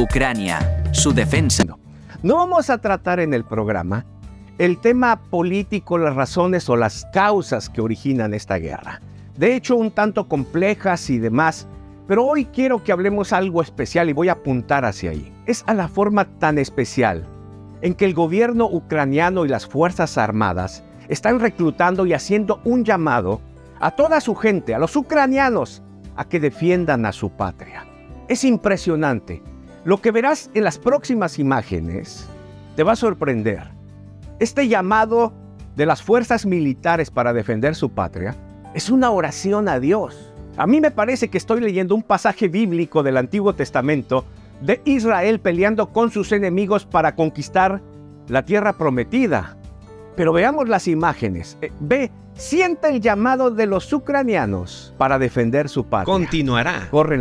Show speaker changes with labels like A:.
A: Ucrania, su defensa.
B: No vamos a tratar en el programa el tema político, las razones o las causas que originan esta guerra. De hecho, un tanto complejas y demás, pero hoy quiero que hablemos algo especial y voy a apuntar hacia ahí. Es a la forma tan especial en que el gobierno ucraniano y las Fuerzas Armadas están reclutando y haciendo un llamado a toda su gente, a los ucranianos, a que defiendan a su patria. Es impresionante. Lo que verás en las próximas imágenes te va a sorprender. Este llamado de las fuerzas militares para defender su patria es una oración a Dios. A mí me parece que estoy leyendo un pasaje bíblico del Antiguo Testamento de Israel peleando con sus enemigos para conquistar la tierra prometida. Pero veamos las imágenes. Eh, ve, sienta el llamado de los ucranianos para defender su patria.
C: Continuará.
B: Corren.